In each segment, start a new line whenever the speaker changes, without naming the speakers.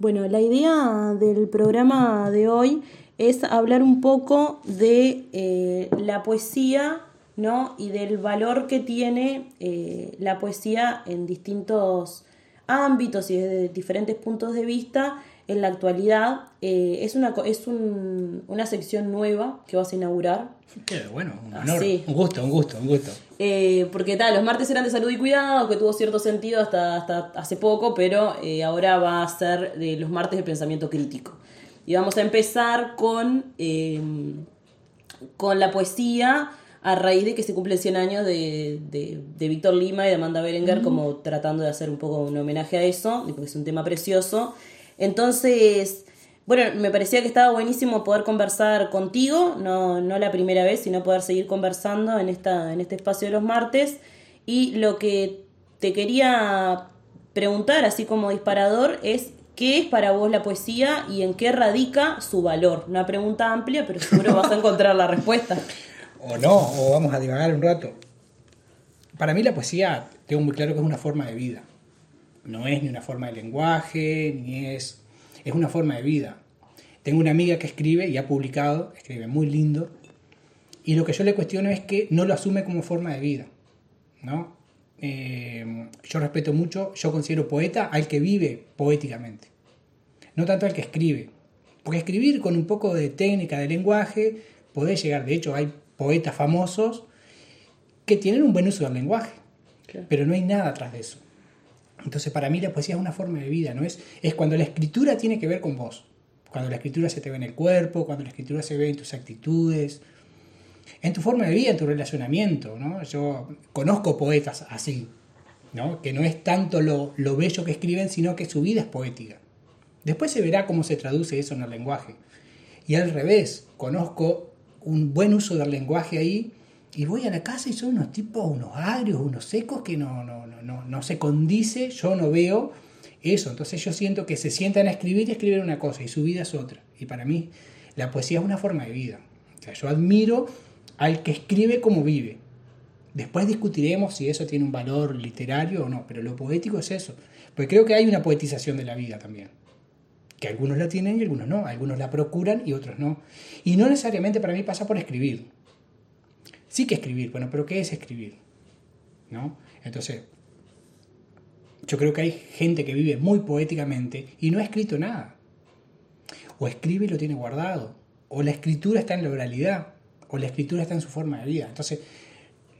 Bueno, la idea del programa de hoy es hablar un poco de eh, la poesía ¿no? y del valor que tiene eh, la poesía en distintos ámbitos y desde diferentes puntos de vista en la actualidad. Eh, es una, es una sección nueva que vas a inaugurar.
Qué bueno, un ah, honor. Un gusto, un gusto, un gusto.
Eh, porque tal, los martes eran de salud y cuidado, que tuvo cierto sentido hasta, hasta hace poco, pero eh, ahora va a ser de los martes de pensamiento crítico. Y vamos a empezar con, con la poesía a raíz de que se cumplen 100 años de, de, Víctor Lima y de Amanda Berenguer, como tratando de hacer un poco un homenaje a eso, porque es un tema precioso. Entonces, bueno, me parecía que estaba buenísimo poder conversar contigo, no, no la primera vez, sino poder seguir conversando en, esta, en este espacio de los martes. Y lo que te quería preguntar, así como disparador, es ¿qué es para vos la poesía y en qué radica su valor? Una pregunta amplia, pero seguro vas a encontrar la respuesta.
O no, o vamos a divagar un rato. Para mí la poesía, tengo muy claro que es una forma de vida. No es ni una forma de lenguaje, ni es... Es una forma de vida. Tengo una amiga que escribe y ha publicado, escribe muy lindo, y lo que yo le cuestiono es que no lo asume como forma de vida. ¿no? Eh, yo respeto mucho, yo considero poeta al que vive poéticamente, no tanto al que escribe. Porque escribir con un poco de técnica de lenguaje puede llegar, de hecho hay poetas famosos que tienen un buen uso del lenguaje, pero no hay nada atrás de eso. Entonces para mí la poesía es una forma de vida, ¿no? Es, es cuando la escritura tiene que ver con vos, cuando la escritura se te ve en el cuerpo, cuando la escritura se ve en tus actitudes, en tu forma de vida, en tu relacionamiento, ¿no? Yo conozco poetas así, ¿no? Que no es tanto lo, lo bello que escriben, sino que su vida es poética. Después se verá cómo se traduce eso en el lenguaje. Y al revés, conozco un buen uso del lenguaje ahí y voy a la casa y son unos tipos, unos agrios, unos secos que no, no, no, no, se condice, yo no veo eso. Entonces yo siento que se sientan a escribir y escriben una cosa y su vida es otra. Y para mí la poesía es una forma de vida. O sea, yo admiro al que escribe como vive. Después discutiremos si eso tiene un valor literario o no, pero lo poético es eso. Porque creo que hay una poetización de la vida también. Que algunos la tienen y algunos no. Algunos la procuran y otros no. Y no necesariamente para mí pasa por escribir sí que escribir, bueno, pero ¿qué es escribir? ¿No? Entonces, yo creo que hay gente que vive muy poéticamente y no ha escrito nada. O escribe y lo tiene guardado. O la escritura está en la oralidad. O la escritura está en su forma de vida. Entonces,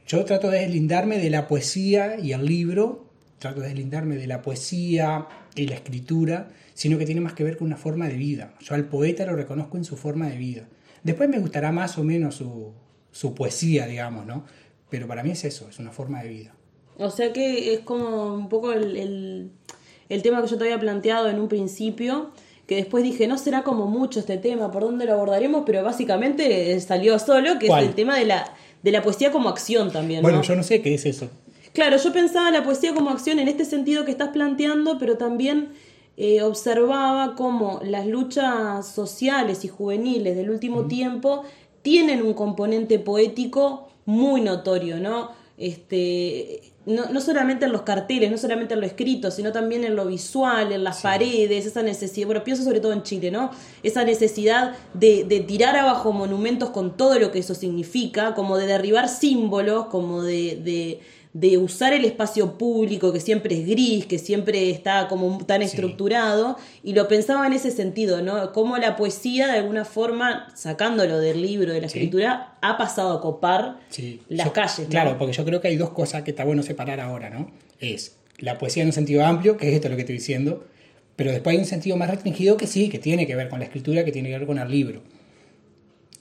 yo trato de deslindarme de la poesía y el libro. Trato de deslindarme de la poesía y la escritura, sino que tiene más que ver con una forma de vida. Yo al poeta lo reconozco en su forma de vida. Después me gustará más o menos su, su poesía, digamos, ¿no? Pero para mí es eso, es una forma de vida.
O sea que es como un poco el, tema que yo te había planteado en un principio, que después dije, no será como mucho este tema, ¿por dónde lo abordaremos? Pero básicamente salió solo, que es el tema de la, de la poesía como acción también.
Bueno, yo no sé qué es eso.
Claro, yo pensaba la poesía como acción en este sentido que estás planteando, pero también eh, observaba cómo las luchas sociales y juveniles del último tiempo tienen un componente poético muy notorio, ¿no? Este, no, solamente en los carteles, no solamente en lo escrito, sino también en lo visual, en las paredes, esa necesidad, bueno, pienso sobre todo en Chile, ¿no? Esa necesidad de, de, tirar abajo monumentos con todo lo que eso significa, como de derribar símbolos, como de de usar el espacio público que siempre es gris, que siempre está como tan estructurado, y lo pensaba en ese sentido, ¿no? Cómo la poesía de alguna forma, sacándolo del libro, de la escritura, ha pasado a copar las calles.
Claro, porque yo creo que hay dos cosas que está bueno separar ahora, ¿no? Es la poesía en un sentido amplio, que es esto lo que estoy diciendo, pero después hay un sentido más restringido que sí, que tiene que ver con la escritura, que tiene que ver con el libro.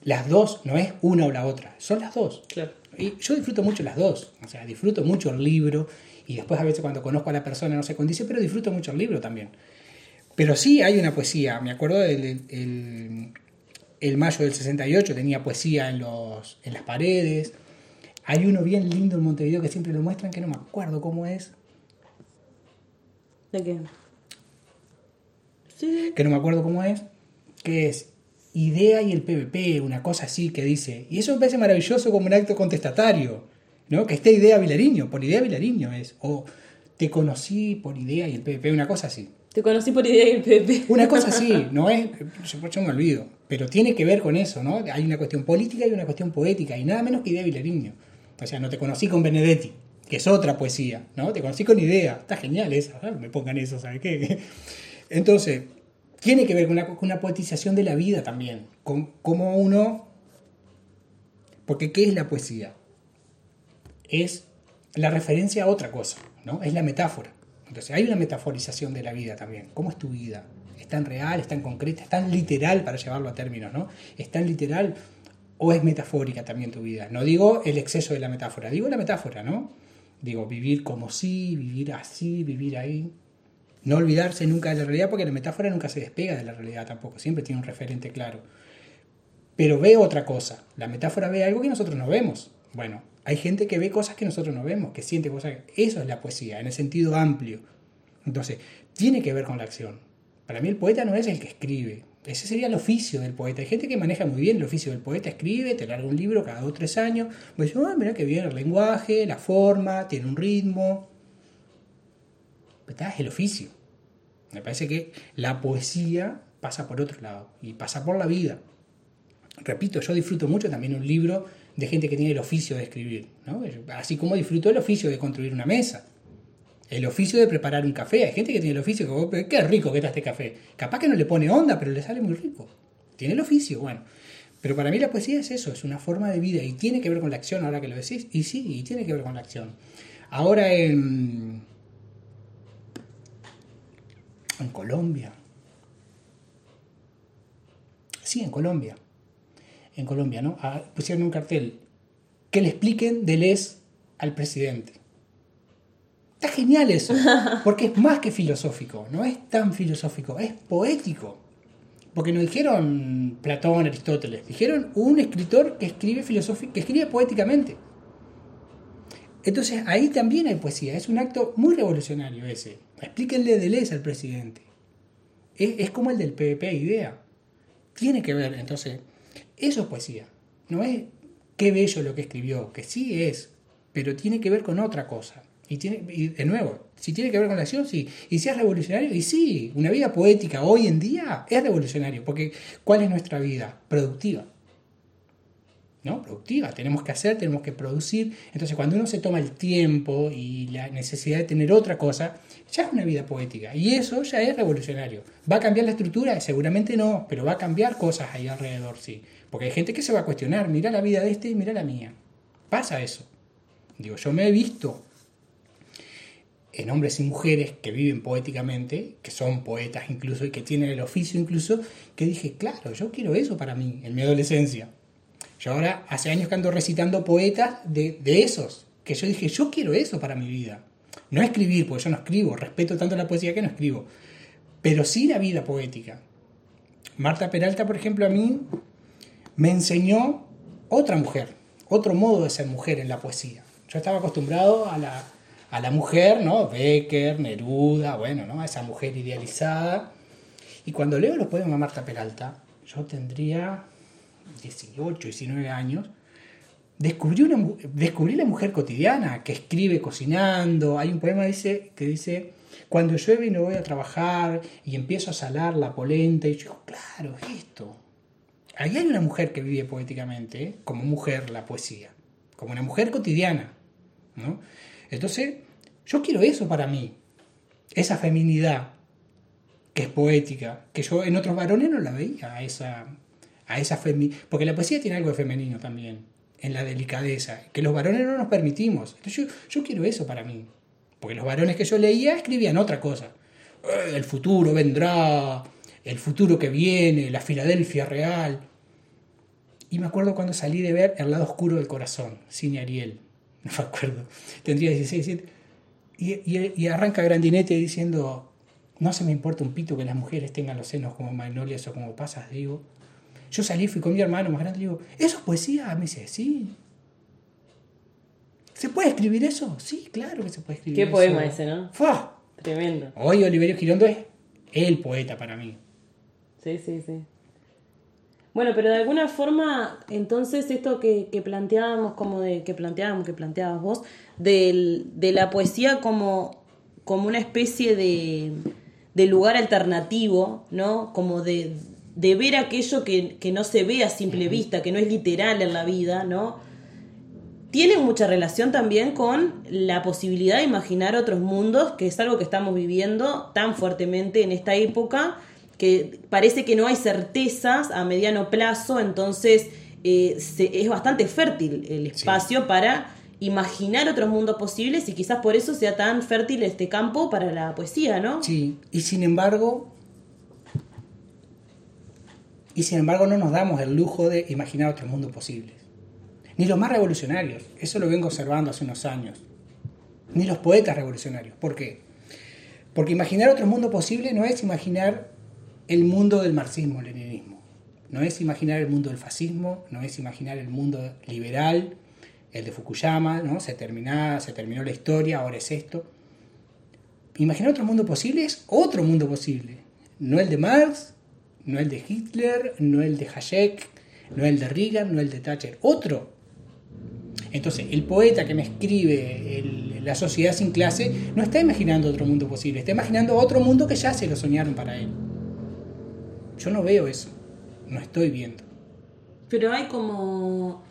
Las dos, no es una o la otra, son las dos.
Claro.
Y yo disfruto mucho las dos, o sea, disfruto mucho el libro y después a veces cuando conozco a la persona no se condice, pero disfruto mucho el libro también. Pero sí hay una poesía, me acuerdo del el, mayo del 68 tenía poesía en, los, en las paredes. Hay uno bien lindo en Montevideo que siempre lo muestran, que no me acuerdo cómo es.
¿De qué?
Sí. Que no me acuerdo cómo es. Que es idea y el PVP, una cosa así que dice. Y eso me parece maravilloso como un acto contestatario, ¿no? Que esté idea Vilariño, por idea Vilariño es. O te conocí por idea y el PVP, una cosa así.
Te conocí por idea del Pepe.
Una cosa así, no es, yo, yo me olvido, pero tiene que ver con eso, ¿no? Hay una cuestión política y una cuestión poética, y nada menos que idea Vilariño. O sea, no te conocí con Benedetti, que es otra poesía, ¿no? Te conocí con idea, está genial esa, me pongan eso, ¿sabes qué? Entonces, tiene que ver con una, con poetización de la vida también, con cómo uno... Porque ¿qué es la poesía? Es la referencia a otra cosa, ¿no? Es la metáfora. Entonces hay una metaforización de la vida también. ¿Cómo es tu vida? ¿Es tan real, es tan concreta, es tan literal para llevarlo a términos, ¿no? ¿Es tan literal o es metafórica también tu vida? No digo el exceso de la metáfora, digo la metáfora, ¿no? Digo, vivir como sí, vivir así, vivir ahí. No olvidarse nunca de la realidad porque la metáfora nunca se despega de la realidad tampoco, siempre tiene un referente claro. Pero ve otra cosa, la metáfora ve algo que nosotros no vemos. Bueno, hay gente que ve cosas que nosotros no vemos, que siente cosas. Eso es la poesía, en el sentido amplio. Entonces, tiene que ver con la acción. Para mí el poeta no es el que escribe. Ese sería el oficio del poeta. Hay gente que maneja muy bien el oficio del poeta, escribe, te larga un libro cada dos o tres años. Pues, ah, mira que bien el lenguaje, la forma, tiene un ritmo. Es el oficio. Me parece que la poesía pasa por otro lado y pasa por la vida. Repito, yo disfruto mucho también un libro de gente que tiene el oficio de escribir, así como disfruto el oficio de construir una mesa, el oficio de preparar un café. Hay gente que tiene el oficio que, oh, qué rico que está este café. Capaz que no le pone onda, pero le sale muy rico. Tiene el oficio, bueno. Pero para mí la poesía es eso, es una forma de vida y tiene que ver con la acción ahora que lo decís. Y sí, y tiene que ver con la acción. Ahora en, en Colombia. Sí, en Colombia en Colombia, ¿no? Ah, pusieron un cartel que le expliquen de les al presidente. Está genial eso, porque es más que filosófico, no es tan filosófico, es poético. Porque no dijeron Platón, Aristóteles, dijeron un escritor que escribe que escribe poéticamente. Entonces ahí también hay poesía, es un acto muy revolucionario ese. Explíquenle de les al presidente. Es, es como el del PvP idea. Tiene que ver, entonces, eso es poesía. No es qué bello lo que escribió, que sí es, pero tiene que ver con otra cosa. Y, tiene, de nuevo, si tiene que ver con la acción, sí. Y si es revolucionario, y sí, una vida poética hoy en día es revolucionario, porque ¿cuál es nuestra vida? Productiva. ¿No? Productiva, tenemos que hacer, tenemos que producir. Entonces, cuando uno se toma el tiempo y la necesidad de tener otra cosa, ya es una vida poética. Y eso ya es revolucionario. ¿Va a cambiar la estructura? Seguramente no, pero va a cambiar cosas ahí alrededor, sí. Porque hay gente que se va a cuestionar, mira la vida de este y mira la mía. Pasa eso. Digo, yo me he visto en hombres y mujeres que viven poéticamente, que son poetas incluso y que tienen el oficio incluso, que dije, claro, yo quiero eso para mí, en mi adolescencia. Yo ahora hace años que ando recitando poetas de, de esos, que yo dije, yo quiero eso para mi vida. No escribir, porque yo no escribo, respeto tanto la poesía que no escribo, pero sí la vida poética. Marta Peralta, por ejemplo, a mí me enseñó otra mujer, otro modo de ser mujer en la poesía. Yo estaba acostumbrado a la, a la mujer, ¿no? Becker, Neruda, bueno, ¿no? A esa mujer idealizada. Y cuando leo los poemas de Marta Peralta, yo tendría 18, 19 años, descubrí, una, descubrí la mujer cotidiana que escribe cocinando. Hay un poema dice, que dice, cuando llueve y no voy a trabajar y empiezo a salar la polenta, y yo, claro, esto, ahí hay una mujer que vive poéticamente, ¿eh? como mujer la poesía, como una mujer cotidiana. ¿no? Entonces, yo quiero eso para mí, esa feminidad que es poética, que yo en otros varones no la veía, esa, a esa porque la poesía tiene algo de femenino también, en la delicadeza, que los varones no nos permitimos. Entonces yo, yo quiero eso para mí, porque los varones que yo leía escribían otra cosa. Eh, el futuro vendrá, el futuro que viene, la Filadelfia real. Y me acuerdo cuando salí de ver El lado oscuro del corazón, cine Ariel, no me acuerdo, tendría 16, 17, y, y, arranca Grandinetti diciendo, no se me importa un pito que las mujeres tengan los senos como magnolias o como pasas, digo. Yo salí, fui con mi hermano más grande, digo, ¿eso es poesía? Me dice, sí. ¿Se puede escribir eso? Sí, claro que se puede escribir
Qué
eso.
poema ese, ¿no?
¡Fua!
Tremendo.
Hoy Oliverio Girondo es el poeta para mí.
Sí, sí, sí. Bueno, pero de alguna forma, entonces esto que, planteábamos, como de que planteábamos, que planteabas vos, de la poesía como, como una especie de, de lugar alternativo, ¿no? Como de, de ver aquello que, que, no se ve a simple vista, que no es literal en la vida, ¿no? Tiene mucha relación también con la posibilidad de imaginar otros mundos, que es algo que estamos viviendo tan fuertemente en esta época, que parece que no hay certezas a mediano plazo, entonces eh, es bastante fértil el espacio para imaginar otros mundos posibles y quizás por eso sea tan fértil este campo para la poesía, ¿no?
Sí, y sin embargo, y sin embargo no nos damos el lujo de imaginar otros mundos posibles. Ni los más revolucionarios, eso lo vengo observando hace unos años. Ni los poetas revolucionarios. ¿Por qué? Porque imaginar otro mundo posible no es imaginar el mundo del marxismo-leninismo, no es imaginar el mundo del fascismo, no es imaginar el mundo liberal, el de Fukuyama, ¿no? Se, termina, se terminó la historia, ahora es esto. Imaginar otro mundo posible es otro mundo posible. No el de Marx, no el de Hitler, no el de Hayek, no el de Reagan, no el de Thatcher. Otro. Entonces, el poeta que me escribe La sociedad sin clase no está imaginando otro mundo posible, está imaginando otro mundo que ya se lo soñaron para él. Yo no veo eso, no estoy viendo.
Pero hay como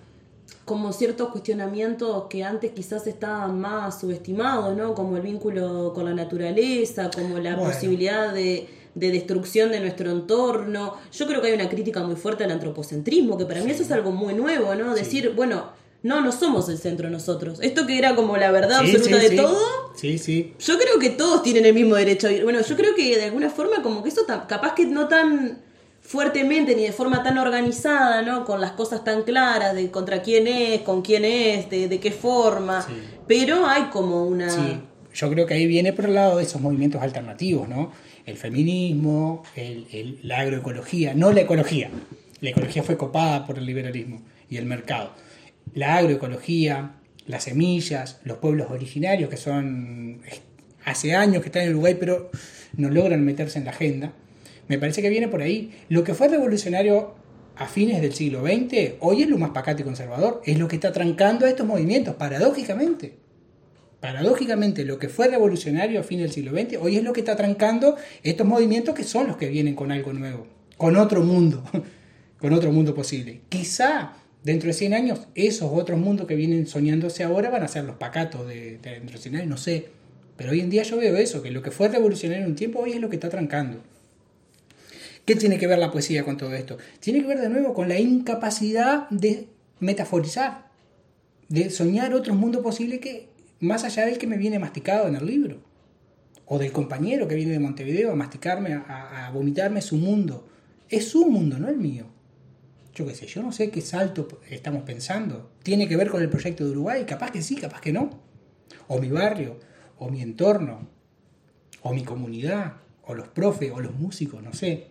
como ciertos cuestionamientos que antes quizás estaban más subestimados, ¿no? Como el vínculo con la naturaleza, como la posibilidad de, destrucción de nuestro entorno. Yo creo que hay una crítica muy fuerte al antropocentrismo, que para mí eso es algo muy nuevo, ¿no? Decir, bueno, no, no somos el centro nosotros. Esto que era como la verdad absoluta de todo.
Sí, sí.
Yo creo que todos tienen el mismo derecho a ir. Bueno, yo creo que de alguna forma como que eso capaz que no tan fuertemente ni de forma tan organizada, ¿no? Con las cosas tan claras de contra quién es, con quién es, de, qué forma. Pero hay como una...
Yo creo que ahí viene por el lado de esos movimientos alternativos, ¿no? El feminismo, el, la agroecología, no la ecología. La ecología fue copada por el liberalismo y el mercado. La agroecología, las semillas, los pueblos originarios que son hace años que están en Uruguay pero no logran meterse en la agenda me parece que viene por ahí. Lo que fue revolucionario a fines del siglo XX, hoy es lo más pacato y conservador. Es lo que está trancando a estos movimientos, paradójicamente. Paradójicamente, lo que fue revolucionario a fines del siglo XX, hoy es lo que está trancando estos movimientos que son los que vienen con algo nuevo, con otro mundo, con otro mundo posible. Quizá dentro de 100 años esos otros mundos que vienen soñándose ahora van a ser los pacatos de, de dentro de 100 años, no sé. Pero hoy en día yo veo eso, que lo que fue revolucionario en un tiempo hoy es lo que está trancando. ¿Qué tiene que ver la poesía con todo esto? Tiene que ver de nuevo con la incapacidad de metaforizar, de soñar otro mundo posible que más allá del que me viene masticado en el libro, o del compañero que viene de Montevideo a masticarme, a, vomitarme su mundo. Es su mundo, no el mío. Yo qué sé, yo no sé qué salto estamos pensando. Tiene que ver con el proyecto de Uruguay, capaz que sí, capaz que no. O mi barrio, o mi entorno, o mi comunidad, o los profes, o los músicos, no sé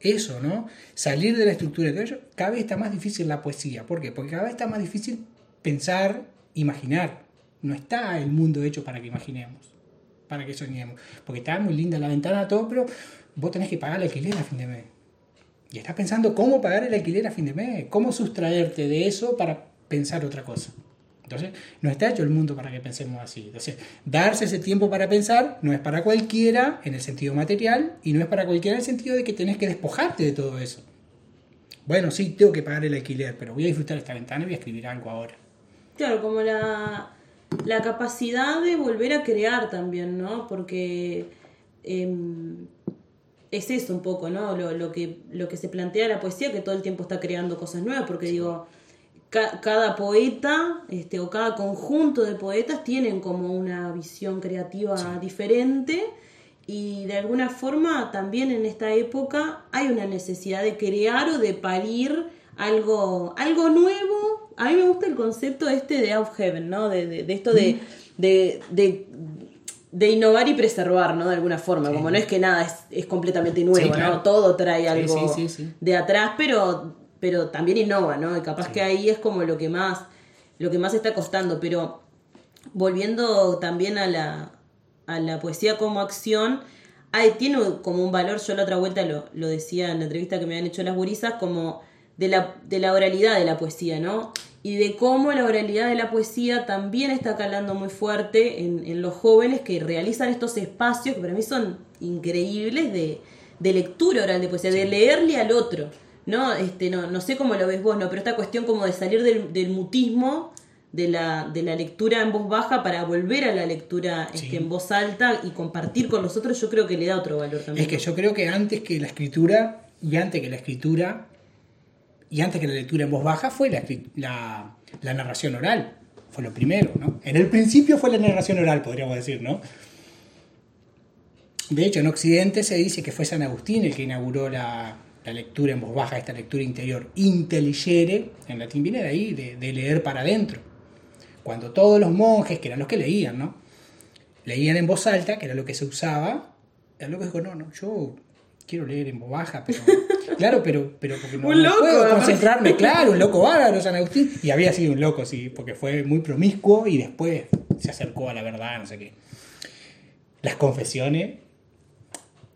eso, ¿no? Salir de la estructura cada vez está más difícil la poesía. ¿Por qué? Porque cada vez está más difícil pensar, imaginar. No está el mundo hecho para que imaginemos, para que soñemos. Porque está muy linda la ventana, todo, pero vos tenés que pagar el alquiler a fin de mes. Y estás pensando cómo pagar el alquiler a fin de mes, cómo sustraerte de eso para pensar otra cosa. Entonces, no está hecho el mundo para que pensemos así. Entonces, darse ese tiempo para pensar no es para cualquiera en el sentido material y no es para cualquiera en el sentido de que tenés que despojarte de todo eso. Bueno, sí, tengo que pagar el alquiler, pero voy a disfrutar esta ventana y voy a escribir algo ahora.
Claro, como la, la capacidad de volver a crear también, ¿no? Porque em, es eso un poco, ¿no? Lo, lo, que, lo que se plantea la poesía, que todo el tiempo está creando cosas nuevas, porque digo cada poeta este, o cada conjunto de poetas tienen como una visión creativa diferente y de alguna forma también en esta época hay una necesidad de crear o de parir algo, algo nuevo. A mí me gusta el concepto este de Out Heaven, ¿no? De, esto de, de, innovar y preservar, ¿no? De alguna forma, como no es que nada es, completamente nuevo, ¿no? Todo trae algo de atrás, pero pero también innova, ¿no? Y capaz que ahí es como lo que más, lo que más está costando, pero volviendo también a la, a la poesía como acción, hay, tiene como un valor, yo la otra vuelta lo, lo decía en la entrevista que me habían hecho las gurisas, como de la, de la oralidad de la poesía, ¿no? Y de cómo la oralidad de la poesía también está calando muy fuerte en, en los jóvenes que realizan estos espacios que para mí son increíbles de, de lectura oral de poesía, de leerle al otro. ¿no? Este, no, no sé cómo lo ves vos, ¿no? Pero esta cuestión como de salir del, del mutismo de la, de la lectura en voz baja para volver a la lectura este, en voz alta y compartir con los otros, yo creo que le da otro valor también.
Es que yo creo que antes que la escritura, y antes que la escritura, y antes que la lectura en voz baja, fue la, la, narración oral. Fue lo primero, ¿no? En el principio fue la narración oral, podríamos decir, ¿no? De hecho, en Occidente se dice que fue San Agustín el que inauguró la, la lectura en voz baja, esta lectura interior, intelligere, en latín viene de ahí, de, leer para adentro. Cuando todos los monjes, que eran los que leían, ¿no? Leían en voz alta, que era lo que se usaba, el loco dijo, no, no, yo quiero leer en voz baja, pero... Claro, pero, pero porque no,
Un
no
loco,
puedo
además.
concentrarme, claro, un loco bárbaro, San Agustín. Y había sido un loco, sí, porque fue muy promiscuo y después se acercó a la verdad, no sé qué. Las confesiones,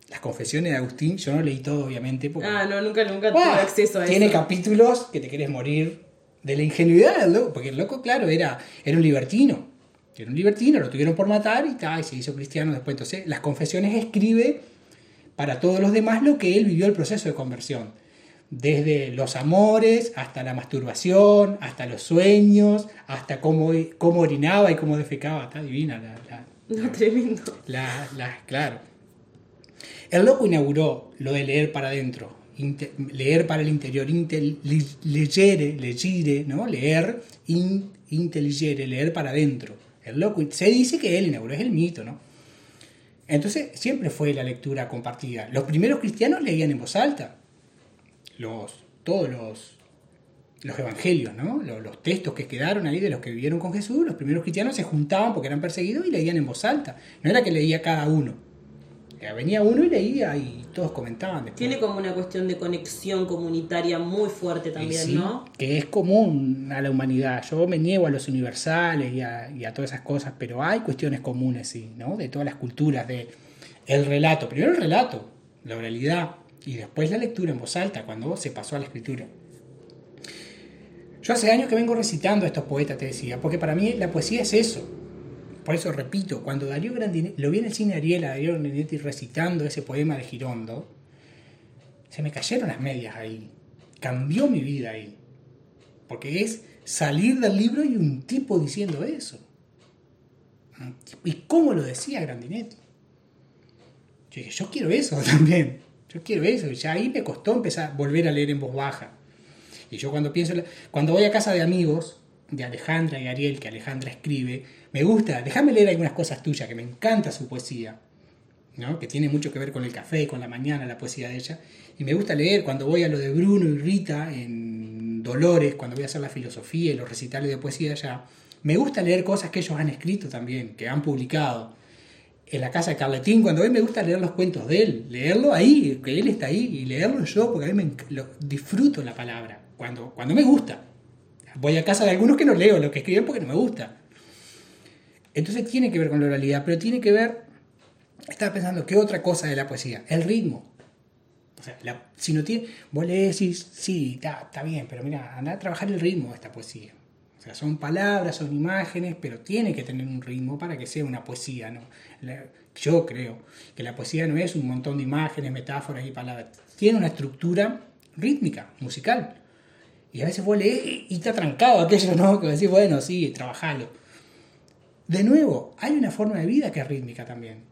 las confesiones de Agustín, yo no leí todo, obviamente, porque
Ah, no, nunca, nunca
¡Buah!
tuve acceso a
Tiene
eso.
capítulos que te querés morir de la ingenuidad del loco, porque el loco, claro, era, era un libertino. Era un libertino, lo tuvieron por matar y, ta, y se hizo cristiano después. Entonces, las confesiones escribe para todos los demás lo que él vivió el proceso de conversión. Desde los amores, hasta la masturbación, hasta los sueños, hasta cómo, cómo orinaba y cómo defecaba. Está divina la, la-
No, tremendo.
la, la- claro. El loco inauguró lo de leer para adentro, leer para el interior, intel, legere, legire, ¿no? Leer, in, intelligere, leer para adentro. El loco, se dice que él inauguró, es el mito, ¿no? Entonces, siempre fue la lectura compartida. Los primeros cristianos leían en voz alta. Los, todos los, los evangelios, ¿no? Los, los textos que quedaron ahí de los que vivieron con Jesús, los primeros cristianos se juntaban porque eran perseguidos y leían en voz alta. No era que leía cada uno. Venía uno y leía y todos comentaban después.
Tiene como una cuestión de conexión comunitaria muy fuerte también,
sí,
¿no?
Que es común a la humanidad. Yo me niego a los universales y a, y a todas esas cosas, pero hay cuestiones comunes, sí, ¿no? De todas las culturas, de el relato. Primero el relato, la oralidad, y después la lectura en voz alta, cuando se pasó a la escritura. Yo hace años que vengo recitando a estos poetas, te decía, porque para mí la poesía es eso. Por eso repito, cuando Darío Grandinetti, lo vi en el cine Ariel, a Darío Grandinetti recitando ese poema de Girondo, se me cayeron las medias ahí. Cambió mi vida ahí. Porque es salir del libro y un tipo diciendo eso. ¿Y cómo lo decía Grandinetti? Yo dije, yo quiero eso también. Yo quiero eso. Y ya ahí me costó empezar a volver a leer en voz baja. Y yo cuando pienso, cuando voy a casa de amigos, de Alejandra y Ariel, que Alejandra escribe, me gusta, déjame leer algunas cosas tuyas, que me encanta su poesía, ¿no? que tiene mucho que ver con el café, con la mañana, la poesía de ella. Y me gusta leer cuando voy a lo de Bruno y Rita en Dolores, cuando voy a hacer la filosofía y los recitales de poesía allá. Me gusta leer cosas que ellos han escrito también, que han publicado. En la casa de Carletín, cuando voy me gusta leer los cuentos de él, leerlo ahí, que él está ahí, y leerlo yo, porque a mí me disfruto la palabra, cuando, cuando me gusta. Voy a casa de algunos que no leo lo que escriben porque no me gusta. Entonces tiene que ver con la oralidad, pero tiene que ver, estaba pensando, ¿qué otra cosa de la poesía? El ritmo. Si no tiene, vos lees y sí, está, bien, pero mira, anda a trabajar el ritmo de esta poesía. O sea, son palabras, son imágenes, pero tiene que tener un ritmo para que sea una poesía, ¿no? Yo creo que la poesía no es un montón de imágenes, metáforas y palabras. Tiene una estructura rítmica, musical. Y a veces vos lees y está trancado aquello, ¿no? Que decís, bueno, sí, trabajalo. De nuevo, hay una forma de vida que es rítmica también.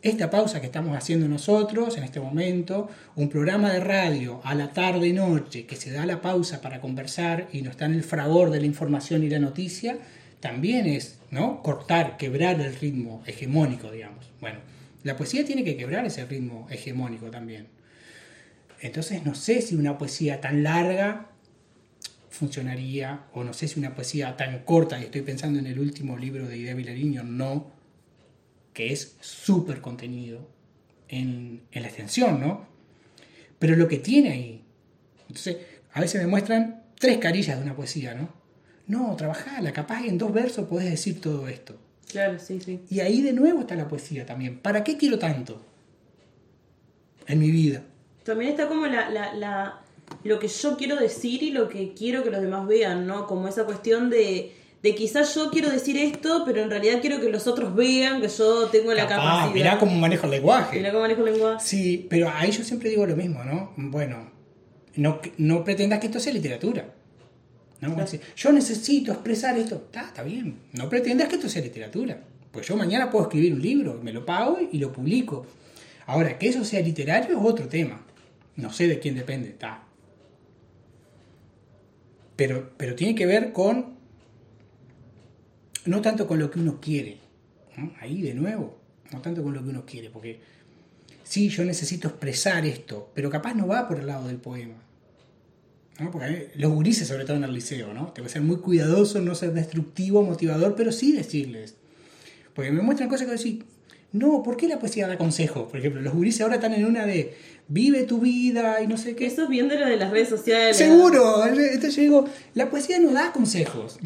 Esta pausa que estamos haciendo nosotros en este momento, un programa de radio a la tarde y noche que se da la pausa para conversar y no está en el fragor de la información y la noticia, también es, ¿no? Cortar, quebrar el ritmo hegemónico, digamos. Bueno, la poesía tiene que quebrar ese ritmo hegemónico también. Entonces no sé si una poesía tan larga funcionaría, o no sé si una poesía tan corta, y estoy pensando en el último libro de Idea Vilariño, no, que es súper contenido en, en la extensión, ¿no? Pero lo que tiene ahí. Entonces, a veces me muestran tres carillas de una poesía, ¿no? No, trabajala, capaz en dos versos podés decir todo esto.
Claro, sí, sí.
Y ahí de nuevo está la poesía también. ¿Para qué quiero tanto? En mi vida.
También está como la, la, la, lo que yo quiero decir y lo que quiero que los demás vean, ¿no? Como esa cuestión de, de quizás yo quiero decir esto, pero en realidad quiero que los otros vean que yo tengo la
Capaz,
capacidad.
mirá cómo manejo el lenguaje.
Mirá cómo manejo el lenguaje.
Sí, pero ahí yo siempre digo lo mismo, ¿no? Bueno, no, no pretendas que esto sea literatura. ¿no?
Claro.
Yo necesito expresar esto. Está, está bien. No pretendas que esto sea literatura. Pues yo mañana puedo escribir un libro, me lo pago y lo publico. Ahora, que eso sea literario es otro tema. No sé de quién depende. Está. Pero, pero tiene que ver con. No tanto con lo que uno quiere. Ahí de nuevo. No tanto con lo que uno quiere. Porque sí, yo necesito expresar esto, pero capaz no va por el lado del poema. ¿no? Porque a mí- los gurises, sobre todo en el liceo, ¿no? Tengo que ser muy cuidadoso, no ser destructivo, motivador, pero sí decirles. Porque me muestran cosas que decir, no, ¿por qué la poesía da consejo? Por ejemplo, los gurises ahora están en una de vive tu vida y no sé qué.
Eso es bien de lo de las redes sociales.
Seguro. Entonces yo digo, la poesía no da consejos.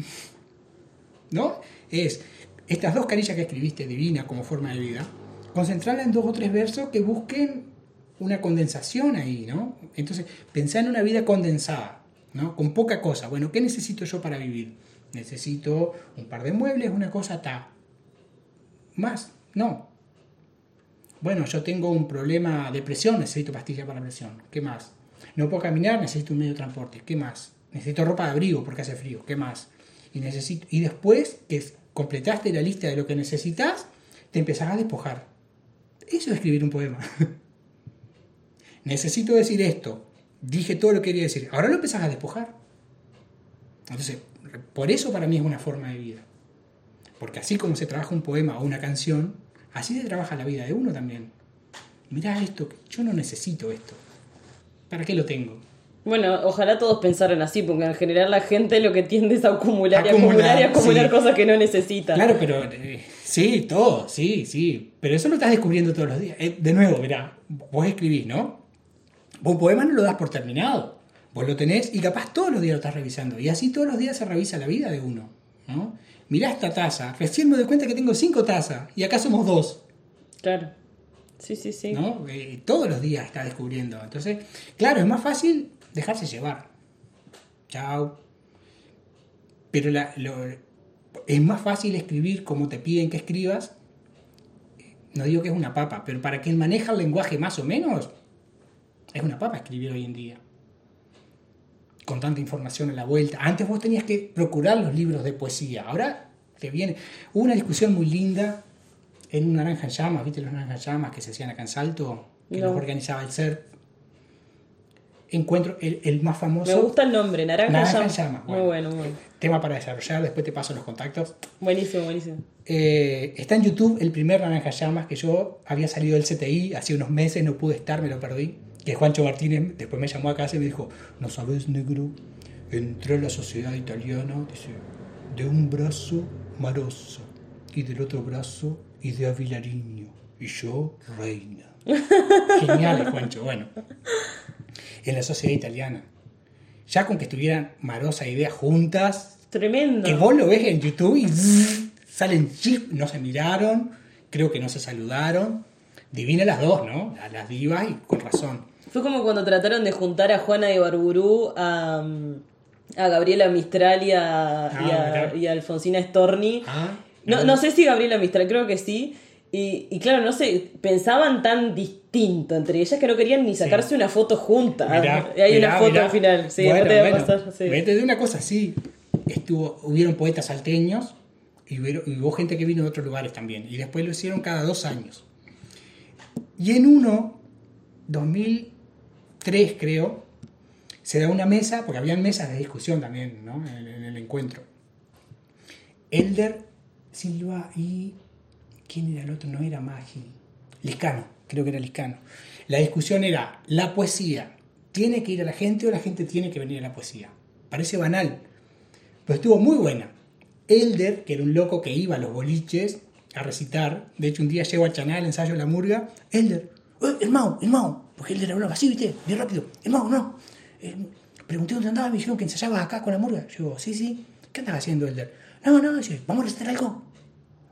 ¿No? Es estas dos carillas que escribiste, divina como forma de vida, concentrarla en dos o tres versos que busquen una condensación ahí, ¿no? Entonces, pensá en una vida condensada, ¿no? Con poca cosa. Bueno, ¿qué necesito yo para vivir? Necesito un par de muebles, una cosa ta. Más, no. Bueno, yo tengo un problema de presión, necesito pastillas para presión. ¿Qué más? No puedo caminar, necesito un medio de transporte. ¿Qué más? Necesito ropa de abrigo porque hace frío. ¿Qué más? Y, necesito, y después que completaste la lista de lo que necesitas, te empezás a despojar. Eso es escribir un poema. necesito decir esto. Dije todo lo que quería decir. Ahora lo empezás a despojar. Entonces, por eso para mí es una forma de vida. Porque así como se trabaja un poema o una canción, así se trabaja la vida de uno también. Mirá esto, yo no necesito esto. ¿Para qué lo tengo?
Bueno, ojalá todos pensaran así, porque en general la gente lo que tiende es a acumular y
Acumular,
acumular y acumular
sí.
cosas que no necesita.
Claro, pero eh, sí, todo, sí, sí. Pero eso lo estás descubriendo todos los días. Eh, de nuevo, mirá, vos escribís, ¿no? Vos un poema no lo das por terminado. Vos lo tenés y capaz todos los días lo estás revisando. Y así todos los días se revisa la vida de uno, ¿no? Mirá esta taza. Recién me doy cuenta que tengo cinco tazas y acá somos dos.
Claro. Sí, sí, sí.
¿no? Eh, todos los días está descubriendo. Entonces, claro, es más fácil dejarse llevar. Chao. Pero la- lo- es más fácil escribir como te piden que escribas. No digo que es una papa, pero para quien maneja el lenguaje más o menos, es una papa escribir hoy en día. Con tanta información a la vuelta. Antes vos tenías que procurar los libros de poesía. Ahora te viene. Hubo una discusión muy linda en un Naranja en Llamas, ¿viste los Naranja en Llamas que se hacían acá en Salto? Que
No.
los organizaba el CERP. Encuentro el, el más famoso.
Me gusta el nombre, Naranja,
Naranja
Llama.
en Llama,
Muy
bueno.
bueno, muy bueno.
Tema para desarrollar, después te paso los contactos.
Buenísimo, buenísimo.
Eh, está en YouTube el primer Naranja Llamas que yo había salido del CTI hace unos meses, no pude estar, me lo perdí. Que Juancho Martínez después me llamó a casa y me dijo: No sabes, negro, entré a la sociedad italiana, dice, de un brazo Marosa y del otro brazo Idea Vilariño y yo reina. Genial, Juancho. Bueno, en la sociedad italiana. Ya con que estuvieran Marosa e Idea juntas,
Tremendo.
que vos lo ves en YouTube y zzz, salen chip, no se miraron, creo que no se saludaron. Divina las dos, ¿no? A las divas y con razón.
Fue como cuando trataron de juntar a Juana de Barburú a, a Gabriela Mistral y a, y a-
mirá.
y a Alfonsina Storni.
Ah,
No, no sé si Gabriela Mistral, creo que sí. Y, y claro, no sé, pensaban tan distinto entre ellas que no querían ni sacarse una foto juntas.
Mirá,
Y hay
mirá,
una foto
mirá.
al final, sí,
bueno,
no te va a
bueno,
pasar. sí.
Vete de una cosa así. Estuvo, hubieron poetas salteños y hubo, y hubo gente que vino de otros lugares también. Y después lo hicieron cada dos años. Y en uno, 2003 creo, se da una mesa, porque habían mesas de discusión también ¿no? en, el encuentro. Elder Silva y... ¿Quién era el otro? No era Magi. Liscano, creo que era Liscano. La discusión era, ¿la poesía tiene que ir a la gente o la gente tiene que venir a la poesía? Parece banal, pero estuvo muy buena. Elder, que era un loco que iba a los boliches a recitar, de hecho un día llego a Chaná al ensayo de la murga, Elder, "Eh, el Mau, el Mau, porque Elder hablaba así, viste, bien rápido, Mau, no. Eh, pregunté dónde andaba, me dijeron que ensayabas acá con la murga. Yo digo, sí, sí, ¿qué andaba haciendo Elder? No, no, dice, vamos a recitar algo.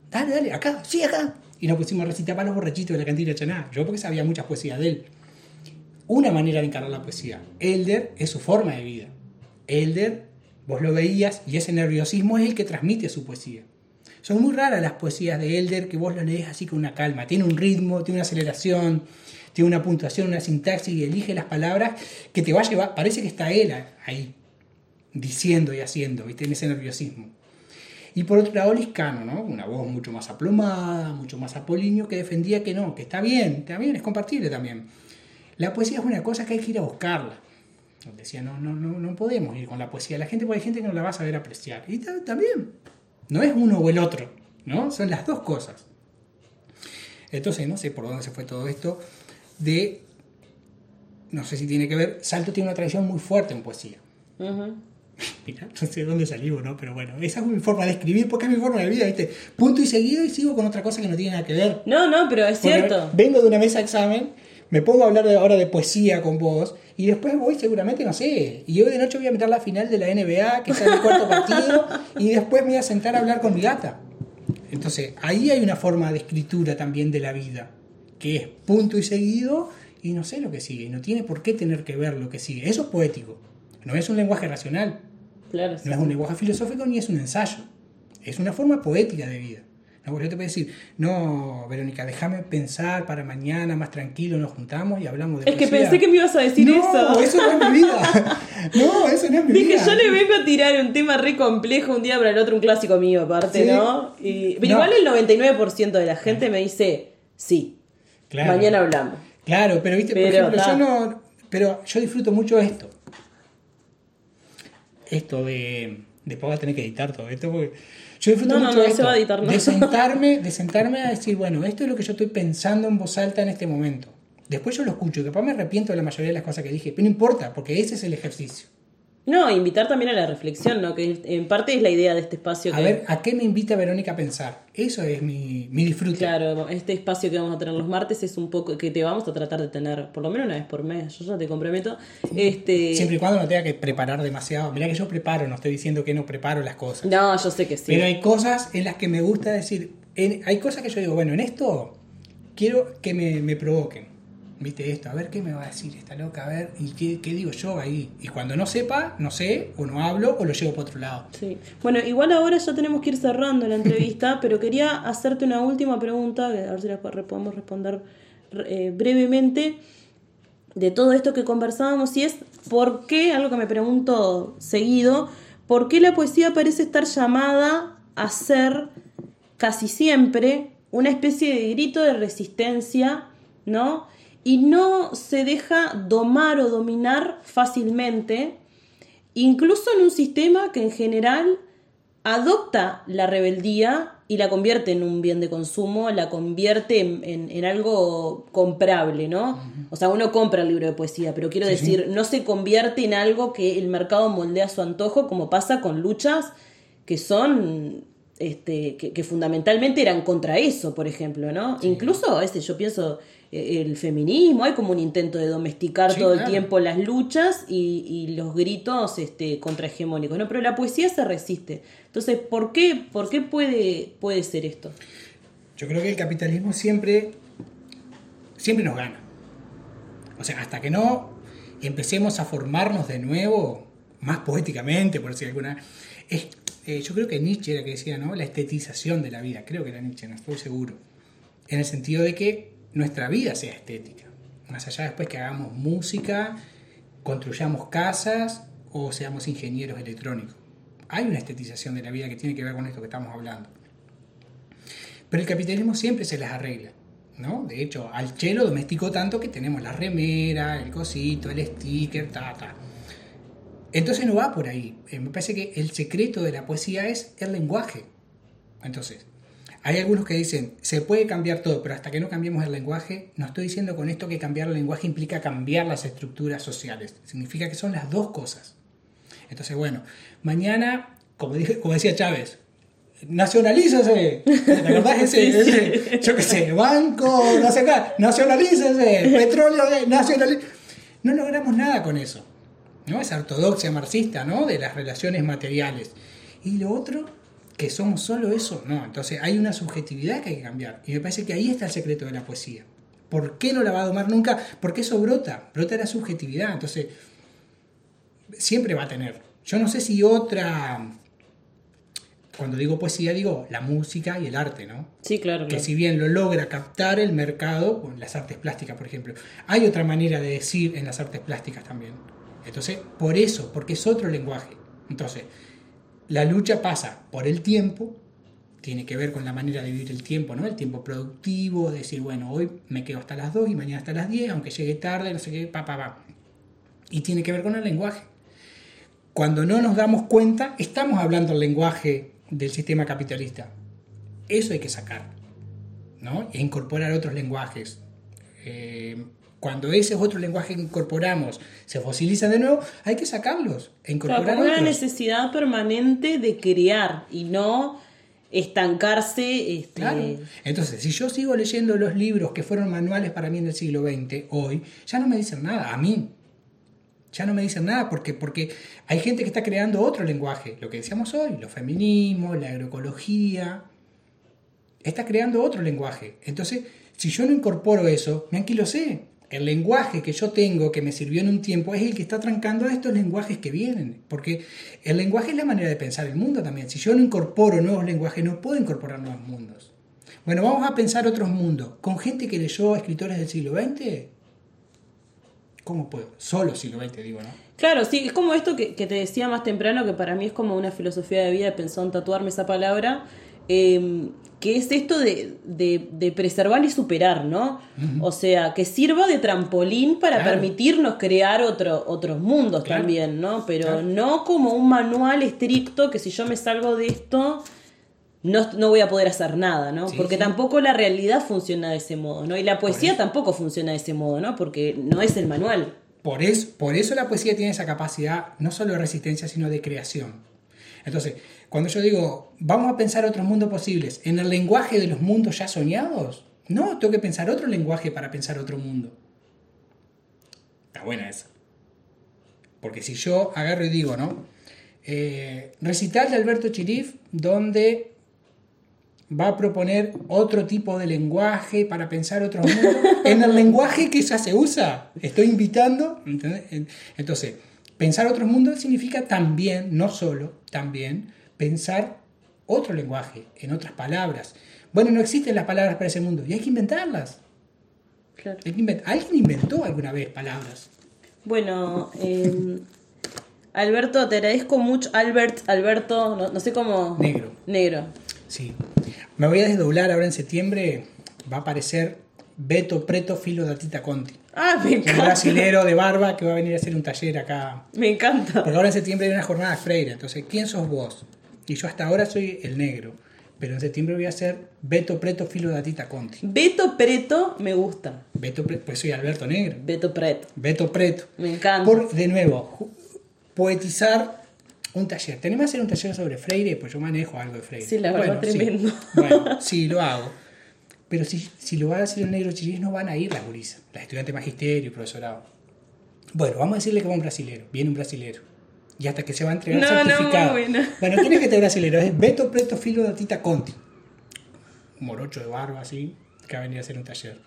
Dale, dale, acá, sí, acá. Y nos pusimos a recitar para los borrachitos de la cantina de Chaná. Yo porque sabía muchas poesías de él. una manera de encarar la poesía. Elder es su forma de vida. Elder, vos lo veías y ese nerviosismo es el que transmite su poesía. Son muy raras las poesías de Elder que vos lo lees así con una calma. Tiene un ritmo, tiene una aceleración, tiene una puntuación, una sintaxis y elige las palabras que te va a llevar. Parece que está él ahí, diciendo y haciendo, ¿viste? En ese nerviosismo. Y por otro lado, Liscano, ¿no? Una voz mucho más aplomada, mucho más apolíneo, que defendía que no, que está bien, está bien, es compartible también. La poesía es una cosa que hay que ir a buscarla. Decía, no, no, no, no podemos ir con la poesía. La gente, porque hay gente que no la va a saber apreciar. Y también, no es uno o el otro, ¿no? Son las dos cosas. Entonces, no sé por dónde se fue todo esto de, no sé si tiene que ver, Salto tiene una tradición muy fuerte en poesía. Mira, no sé dónde salimos, ¿no? Pero bueno, esa es mi forma de escribir porque es mi forma de vida, ¿viste? Punto y seguido y sigo con otra cosa que no tiene nada que ver.
No, no, pero es cierto.
Vengo de una mesa de examen, me pongo a hablar de, ahora de poesía con vos y después voy seguramente, no sé, y hoy de noche voy a meter la final de la NBA, que es el cuarto partido, y después me voy a sentar a hablar con mi gata. Entonces, ahí hay una forma de escritura también de la vida, que es punto y seguido y no sé lo que sigue, y no tiene por qué tener que ver lo que sigue. Eso es poético, no es un lenguaje racional. No es un lenguaje filosófico ni es un ensayo. Es una forma poética de vida. No, yo te puedo decir, no, Verónica, déjame pensar para mañana, más tranquilo, nos juntamos y hablamos de
Es que pensé que me ibas a decir eso.
No, eso no es mi vida. No, eso no es mi
Dije,
vida.
yo le vengo a tirar un tema re complejo un día para el otro, un clásico mío aparte, ¿no? Y, Igual el 99% de la gente me dice, sí, mañana hablamos.
Claro, pero viste, por ejemplo, yo no, pero yo disfruto mucho esto esto de. Después voy a tener que editar todo esto porque. Yo disfruto mucho de, sentarme, de sentarme a decir, bueno, esto es lo que yo estoy pensando en voz alta en este momento. Después yo lo escucho, que después me arrepiento de la mayoría de las cosas que dije, pero no importa, porque ese es el ejercicio.
No, invitar también a la reflexión, ¿no? Que en parte es la idea de este espacio.
A ver, ¿a qué me invita Verónica a pensar? Eso es mi, mi disfrute.
Claro, este espacio que vamos a tener los martes es un poco que te vamos a tratar de tener por lo menos una vez por mes. Yo ya te comprometo. Este...
Siempre y cuando no tenga que preparar demasiado. Mira que yo preparo, no estoy diciendo que no preparo las cosas.
No, yo sé que sí.
Pero hay cosas en las que me gusta decir. hay cosas que yo digo, bueno, en esto quiero que me, me provoquen viste esto, a ver qué me va a decir esta loca, a ver, y qué, digo yo ahí. Y cuando no sepa, no sé, o no hablo, o lo llevo para otro lado.
Sí. Bueno, igual ahora ya tenemos que ir cerrando la entrevista, pero quería hacerte una última pregunta, a ver si la podemos responder eh, brevemente, de todo esto que conversábamos, y es por qué, algo que me pregunto seguido, ¿por qué la poesía parece estar llamada a ser casi siempre una especie de grito de resistencia, ¿no? Y no se deja domar o dominar fácilmente, incluso en un sistema que en general adopta la rebeldía y la convierte en un bien de consumo, la convierte en, algo comprable, ¿no? O sea, uno compra el libro de poesía, pero quiero decir, no se convierte en algo que el mercado moldea a su antojo, como pasa con luchas que son este, que, fundamentalmente eran contra eso, por ejemplo, ¿no? Incluso, este, yo pienso, eh, el feminismo, hay como un intento de domesticar todo el tiempo las luchas y, los gritos este, contrahegemónicos, ¿no? Pero la poesía se resiste. Entonces, ¿por qué, por qué puede, puede ser esto?
Yo creo que el capitalismo siempre, siempre nos gana. O sea, hasta que no empecemos a formarnos de nuevo, más poéticamente, por decir alguna, es, eh, yo creo que Nietzsche era que decía, ¿no? La estetización de la vida, creo que era Nietzsche, no estoy seguro. En el sentido de que nuestra vida sea estética. Más allá después que hagamos música, construyamos casas o seamos ingenieros electrónicos. Hay una estetización de la vida que tiene que ver con esto que estamos hablando. Pero el capitalismo siempre se las arregla. ¿no? De hecho, al chelo domesticó tanto que tenemos la remera, el cosito, el sticker, ta, ta. Entonces no va por ahí. Eh, me parece que el secreto de la poesía es el lenguaje. Entonces, hay algunos que dicen, se puede cambiar todo, pero hasta que no cambiemos el lenguaje, no estoy diciendo con esto que cambiar el lenguaje implica cambiar las estructuras sociales. Significa que son las dos cosas. Entonces, bueno, mañana, como, dije, como decía Chávez, nacionalízase. ¿Te acordás ese, ese, yo qué sé, banco, no sé qué, nacionalízase, petróleo, nacionalízase. No logramos nada con eso. ¿No? Esa ortodoxia marxista, ¿no? De las relaciones materiales. Y lo otro que somos solo eso, no. Entonces hay una subjetividad que hay que cambiar. Y me parece que ahí está el secreto de la poesía. ¿Por qué no la va a domar nunca? Porque eso brota, brota la subjetividad. Entonces, siempre va a tener. Yo no sé si otra, cuando digo poesía, digo la música y el arte, ¿no?
Sí, claro.
Que
claro.
si bien lo logra captar el mercado, con las artes plásticas, por ejemplo, hay otra manera de decir en las artes plásticas también. Entonces, por eso, porque es otro lenguaje. Entonces, la lucha pasa por el tiempo, tiene que ver con la manera de vivir el tiempo, ¿no? El tiempo productivo, decir, bueno, hoy me quedo hasta las 2 y mañana hasta las 10, aunque llegue tarde, no sé qué, pa, pa, pa. Y tiene que ver con el lenguaje. Cuando no nos damos cuenta, estamos hablando el lenguaje del sistema capitalista. Eso hay que sacar, ¿no? E incorporar otros lenguajes. Eh, cuando ese otro lenguaje que incorporamos se fosiliza de nuevo, hay que sacarlos e
Claro,
incorporar
una
otros.
necesidad permanente de crear y no estancarse. Este,
Claro. Entonces, si yo sigo leyendo los libros que fueron manuales para mí en el siglo XX, hoy, ya no me dicen nada, a mí. Ya no me dicen nada porque, porque hay gente que está creando otro lenguaje, lo que decíamos hoy, los feminismos, la agroecología, está creando otro lenguaje. Entonces, si yo no incorporo eso, me anquilosé. El lenguaje que yo tengo, que me sirvió en un tiempo, es el que está trancando a estos lenguajes que vienen. Porque el lenguaje es la manera de pensar el mundo también. Si yo no incorporo nuevos lenguajes, no puedo incorporar nuevos mundos. Bueno, vamos a pensar otros mundos. ¿Con gente que leyó escritores del siglo XX? ¿Cómo puedo? Solo siglo XX, digo, ¿no?
Claro, sí, es como esto que, te decía más temprano, que para mí es como una filosofía de vida, pensado en tatuarme esa palabra, eh, que es esto de, de- de preservar y superar, ¿no? O sea, que sirva de trampolín para
Claro.
permitirnos crear otro, otros mundos
Claro.
también, ¿no? Pero
Claro.
no como un manual estricto que si yo me salgo de esto... No, no voy a poder hacer nada, ¿no?
Sí,
Porque
sí.
tampoco la realidad funciona de ese modo, ¿no? Y la poesía tampoco funciona de ese modo, ¿no? Porque no es el manual.
Por eso, por eso la poesía tiene esa capacidad no solo de resistencia, sino de creación. Entonces, cuando yo digo, vamos a pensar otros mundos posibles, en el lenguaje de los mundos ya soñados, no, tengo que pensar otro lenguaje para pensar otro mundo. Está buena esa. Porque si yo agarro y digo, ¿no? Eh, recital de Alberto Chirif, donde va a proponer otro tipo de lenguaje para pensar otro mundo en el lenguaje que ya se usa. Estoy invitando. ¿entendés? Entonces, pensar otros mundos significa también, no solo, también pensar otro lenguaje, en otras palabras. Bueno, no existen las palabras para ese mundo y hay que inventarlas.
Claro.
Hay que invent- Alguien inventó alguna vez palabras.
Bueno, eh, Alberto, te agradezco mucho. Albert, Alberto, no, no sé cómo.
Negro.
Negro.
Sí. Me voy a desdoblar ahora en septiembre. Va a aparecer Beto Preto Filo Datita Conti.
Ah, me
Un
encanta.
brasilero de barba que va a venir a hacer un taller acá.
Me encanta.
Porque ahora en septiembre hay una jornada Freire. Entonces, ¿quién sos vos? Y yo hasta ahora soy el negro. Pero en septiembre voy a ser Beto Preto Filo Datita Conti.
Beto Preto me gusta.
Beto Pre- pues soy Alberto Negro.
Beto Preto.
Beto Preto.
Me encanta.
Por, de nuevo, poetizar un taller. ¿Tenemos que hacer un taller sobre Freire? Pues yo manejo algo de Freire.
Sí, la verdad,
sí.
tremendo.
Bueno, sí, lo hago. Pero si, si lo va a hacer el negro chilís, no van a ir las gurisas, las estudiantes de magisterio y profesorado. Bueno, vamos a decirle que va un brasilero. Viene un brasilero. Y hasta que se va a entregar el
No, no,
certificado.
muy buena.
Bueno, ¿quién es que este brasilero? Es Beto Preto Filo de Tita Conti. Un morocho de barba así, que va a venir a hacer un taller.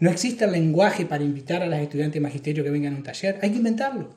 No existe el lenguaje para invitar a las estudiantes de magisterio que vengan a un taller. Hay que inventarlo.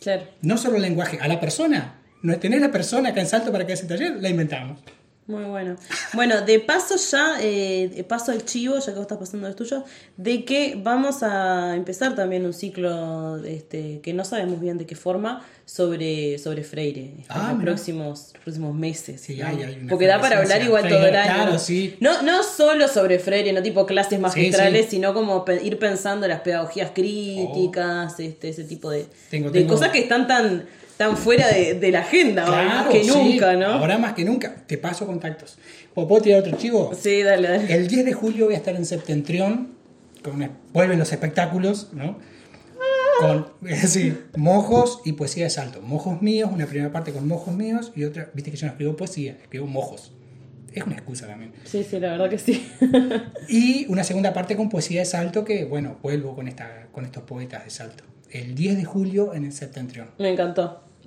Claro.
No solo el lenguaje, a la persona. No es tener la persona acá en Salto para que haga ese taller, la inventamos.
Muy bueno. Bueno, de paso ya, eh, paso el chivo, ya que vos estás pasando el tuyo, de que vamos a empezar también un ciclo este, que no sabemos bien de qué forma sobre, sobre Freire
Ah,
en los próximos, los próximos meses.
Sí,
¿no?
hay- hay una
Porque da para hablar igual todo el año.
claro, sí.
No, no solo sobre Freire, no tipo clases magistrales,
sí.
sino como pe- ir pensando las pedagogías críticas, este, ese tipo de,
Tengo-
de
tengo-
cosas que están tan, tan fuera de, de la agenda hoy, más
Claro,
que
sí,
nunca, ¿no?
Ahora más que nunca. Te paso contactos. ¿O ¿Puedo tirar otro chivo?
Sí, dale, dale.
El 10 de julio voy a estar en Septentrión. Con, vuelven los espectáculos, ¿no? Con sí, mojos y poesía de salto. Mojos míos, una primera parte con mojos míos y otra, viste que yo no escribo poesía, escribo mojos. Es una excusa también.
Sí, sí, la verdad que sí.
Y una segunda parte con poesía de salto que, bueno, vuelvo con, esta, con estos poetas de salto. El 10 de julio en el Septentrión.
Me encantó.